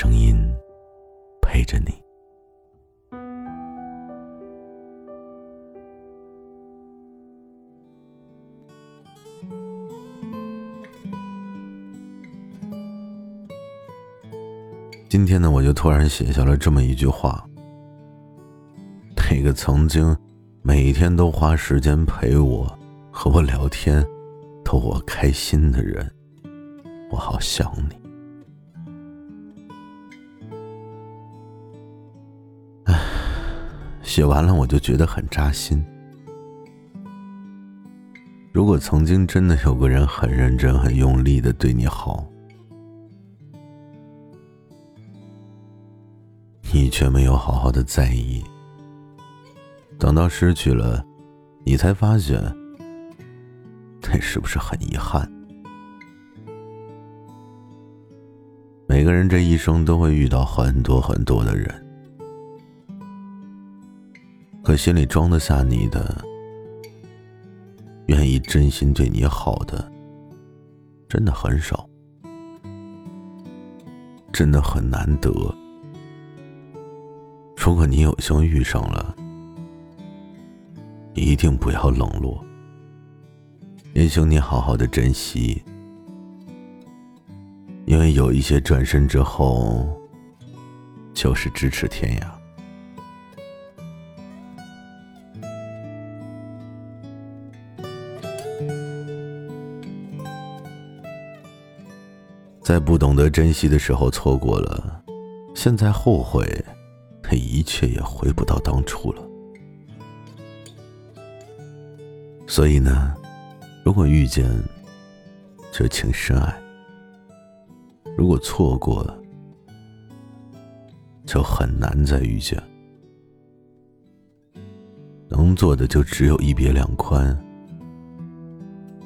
声音陪着你。今天呢，我就突然写下了这么一句话：那个曾经每天都花时间陪我、和我聊天、逗我开心的人。我好想你。写完了我就觉得很扎心。如果曾经真的有个人很认真、很用力的对你好，你却没有好好的在意，等到失去了，你才发现，那是不是很遗憾？每个人这一生都会遇到很多很多的人，心里装得下你的、愿意真心对你好的，真的很少，真的很难得。如果你有幸遇上了，一定不要冷落，也请你好好的珍惜。因为有一些转身之后，就是咫尺天涯。在不懂得珍惜的时候错过了，现在后悔，那一切也回不到当初了。所以呢，如果遇见，就请深爱。如果错过了，就很难再遇见。能做的就只有一别两宽，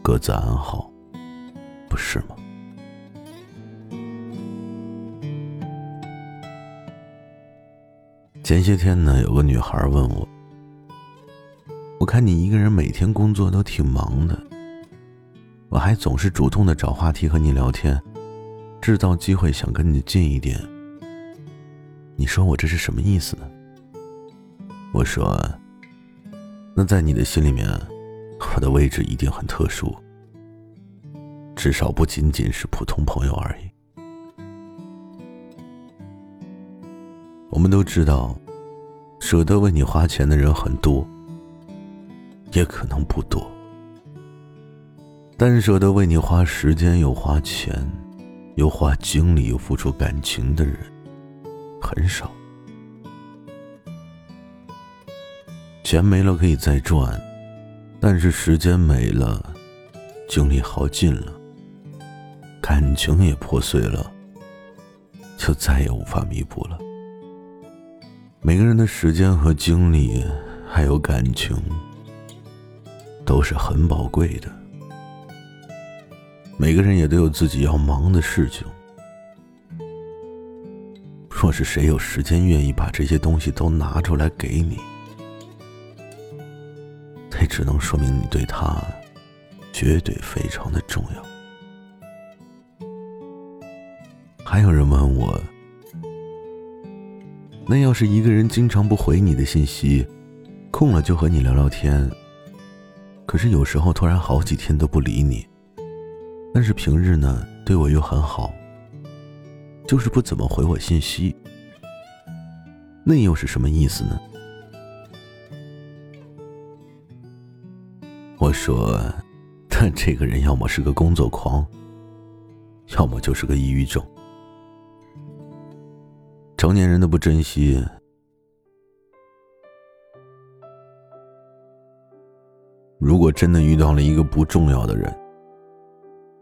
各自安好，不是吗？前些天呢，有个女孩问我：“我看你一个人每天工作都挺忙的，我还总是主动的找话题和你聊天。”制造机会想跟你近一点，你说我这是什么意思呢？我说，那在你的心里面，我的位置一定很特殊，至少不仅仅是普通朋友而已。们都知道，舍得为你花钱的人很多，也可能不多，但舍得为你花时间又花钱。又花精力又付出感情的人很少，钱没了可以再赚，但是时间没了，精力耗尽了，感情也破碎了，就再也无法弥补了。每个人的时间和精力还有感情都是很宝贵的。每个人也都有自己要忙的事情。若是谁有时间愿意把这些东西都拿出来给你，那只能说明你对他绝对非常的重要。还有人问我，那要是一个人经常不回你的信息，空了就和你聊聊天，可是有时候突然好几天都不理你。但是平日呢对我又很好，就是不怎么回我信息。那又是什么意思呢？我说，他这个人要么是个工作狂，要么就是个抑郁症。成年人的不珍惜，如果真的遇到了一个不重要的人，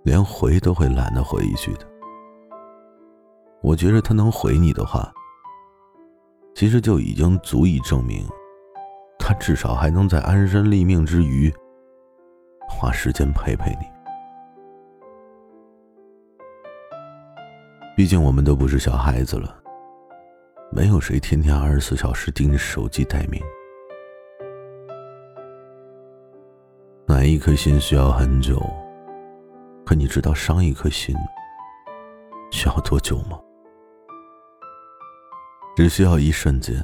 连回都会懒得回一句的。我觉得他能回你的话，其实就已经足以证明，他至少还能在安身立命之余。花时间陪陪你，毕竟我们都不是小孩子了，没有谁天天二十四小时盯着手机待命。暖一颗心需要很久，可你知道伤一颗心需要多久吗？只需要一瞬间。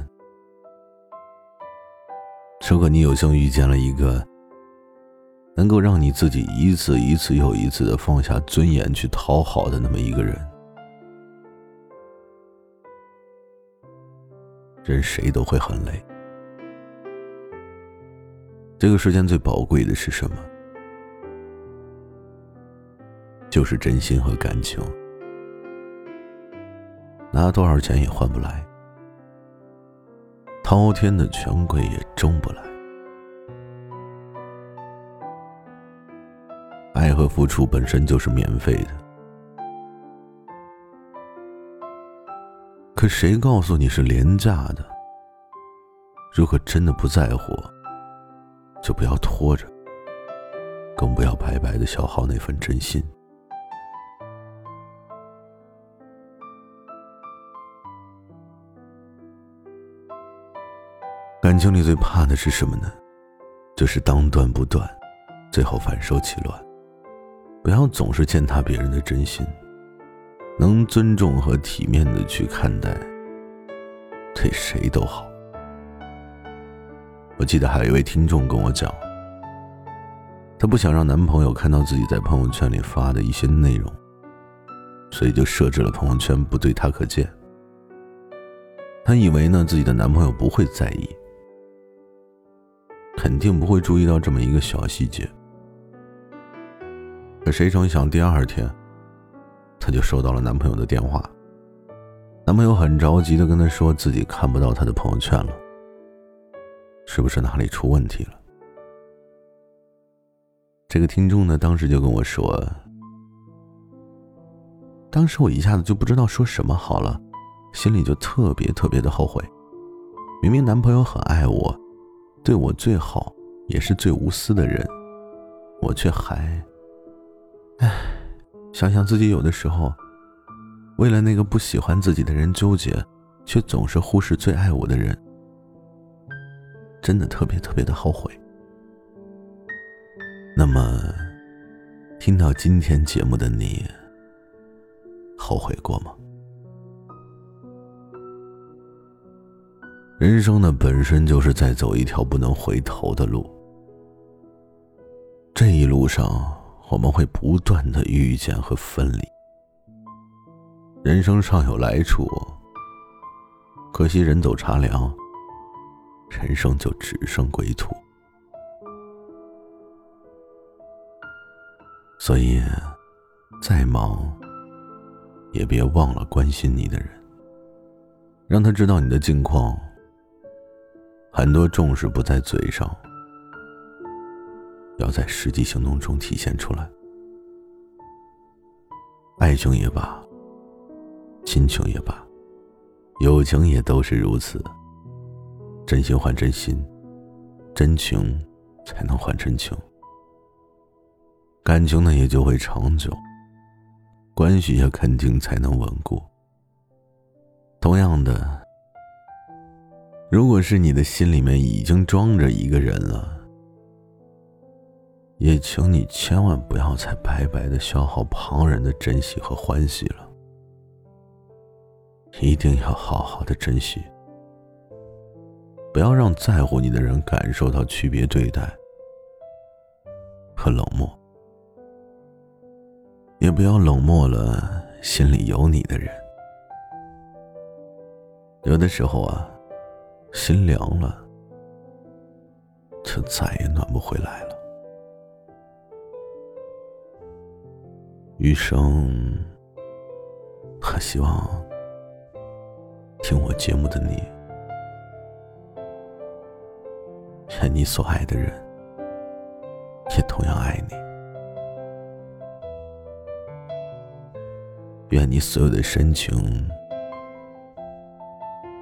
如果你有幸遇见了一个。能够让你自己一次一次又一次的放下尊严去讨好的那么一个人，人谁都会很累。这个世间最宝贵的是什么？就是真心和感情，拿多少钱也换不来，滔天的权贵也争不来。爱和付出本身就是免费的，可谁告诉你是廉价的？如果真的不在乎，就不要拖着，更不要白白的消耗那份真心。感情里最怕的是什么呢？就是当断不断，最后反受其乱。不要总是践踏别人的真心，能尊重和体面的去看待，对谁都好。我记得还有一位听众跟我讲，她不想让男朋友看到自己在朋友圈里发的一些内容，所以就设置了朋友圈不对她可见。她以为呢自己的男朋友不会在意，肯定不会注意到这么一个小细节。可谁成想，第二天，她就收到了男朋友的电话。男朋友很着急的跟她说自己看不到她的朋友圈了，是不是哪里出问题了？这个听众呢，当时就跟我说，当时我一下子就不知道说什么好了，心里就特别特别的后悔。明明男朋友很爱我，对我最好，也是最无私的人，我却还……唉，想想自己有的时候，为了那个不喜欢自己的人纠结，却总是忽视最爱我的人，真的特别特别的后悔。那么，听到今天节目的你，后悔过吗？人生呢，本身就是在走一条不能回头的路，这一路上。我们会不断的遇见和分离，人生尚有来处，可惜人走茶凉，人生就只剩归途。所以，再忙，也别忘了关心你的人，让他知道你的近况。很多重视不在嘴上。要在实际行动中体现出来。爱情也罢，亲情也罢，友情也都是如此。真心换真心，真情才能换真情，感情呢也就会长久，关系也肯定才能稳固。同样的，如果是你的心里面已经装着一个人了。也请你千万不要再白白的消耗旁人的珍惜和欢喜了，一定要好好的珍惜，不要让在乎你的人感受到区别对待和冷漠。也不要冷漠了心里有你的人。有的时候啊，心凉了，就再也暖不回来了。余生，还希望听我节目的你，愿你所爱的人也同样爱你，愿你所有的深情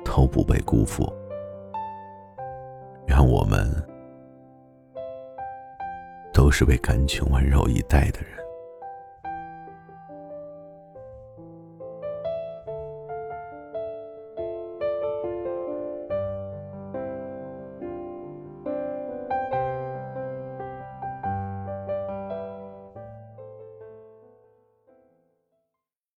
都不被辜负，愿我们都是被感情温柔以待的人。